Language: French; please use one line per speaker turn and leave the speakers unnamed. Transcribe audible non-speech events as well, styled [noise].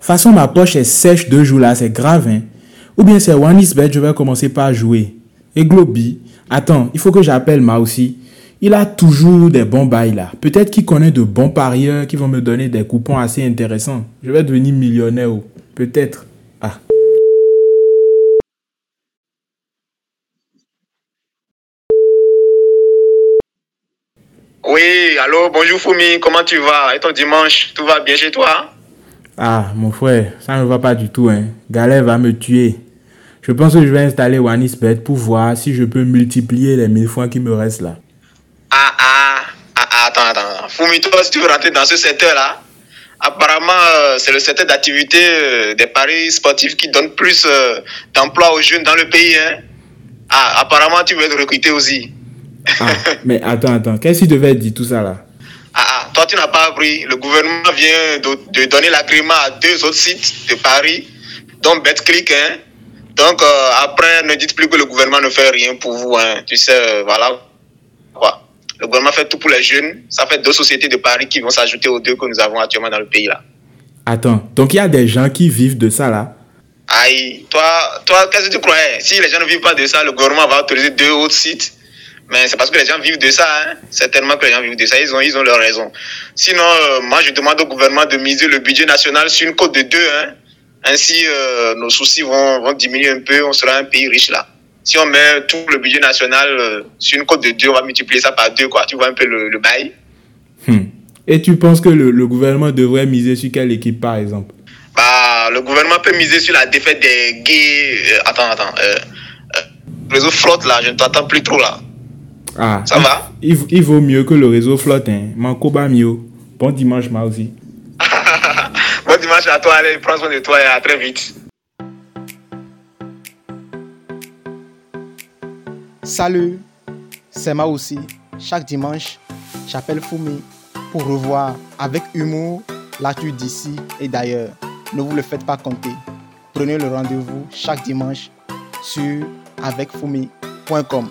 Façon, ma poche est sèche deux jours là, c'est grave, hein. Ou bien c'est One is je vais commencer par jouer. Et Globy, attends, il faut que j'appelle Ma aussi. Il a toujours des bons bails là. Peut-être qu'il connaît de bons parieurs qui vont me donner des coupons assez intéressants. Je vais devenir millionnaire. Oh. Peut-être. Ah.
Oui, allô, bonjour Foumi, comment tu vas? Et ton dimanche, tout va bien chez toi?
Ah, mon frère, ça ne va pas du tout. Hein. Galère va me tuer. Je pense que je vais installer OneIsBet pour voir si je peux multiplier les 1000 fois qui me restent là.
Ah, ah, ah, ah attends, attends. Foumi, toi, si tu veux rentrer dans ce secteur-là, apparemment, euh, c'est le secteur d'activité euh, des paris sportifs qui donne plus euh, d'emplois aux jeunes dans le pays. Hein. Ah, apparemment, tu veux être recruté aussi.
Ah, mais attends, attends, qu'est-ce qu'il devait dire tout ça là?
Toi tu n'as pas appris. Le gouvernement vient de, donner l'agrément à deux autres sites de Paris, dont BetClick. Hein. Donc euh, après, ne dites plus que le gouvernement ne fait rien pour vous. Hein. Tu sais, euh, voilà. Quoi. Le gouvernement fait tout pour les jeunes. Ça fait deux sociétés de Paris qui vont s'ajouter aux deux que nous avons actuellement dans le pays là.
Attends, donc il y a des gens qui vivent de ça là?
Aïe, toi, toi qu'est-ce que tu croyais? Si les gens ne vivent pas de ça, le gouvernement va autoriser deux autres sites mais c'est parce que les gens vivent de ça. Hein. Certainement que les gens vivent de ça. Ils ont, ils ont leur raison. Sinon, euh, moi, je demande au gouvernement de miser le budget national sur une cote de 2. Hein. Ainsi, euh, nos soucis vont, vont, diminuer un peu. On sera un pays riche là. Si on met tout le budget national euh, sur une cote de 2, on va multiplier ça par 2. Quoi. Tu vois un peu le, bail.
Hmm. Et tu penses que le, le, gouvernement devrait miser sur quelle équipe, par exemple?
Bah, Le gouvernement peut miser sur la défaite des gays. attends, attends. réseau flotte là, je ne t'entends plus trop là.
Ah,
ça va?
Il, il, vaut mieux que le réseau flotte. Hein. Manco mieux. Bon dimanche, moi aussi. [laughs]
bon dimanche à toi. Allez, prends soin de toi et à très vite.
Salut, c'est moi aussi. Chaque dimanche, j'appelle Foumi pour revoir avec humour l'actu d'ici et d'ailleurs. Ne vous le faites pas compter. Prenez le rendez-vous chaque dimanche sur avecfoumi.com.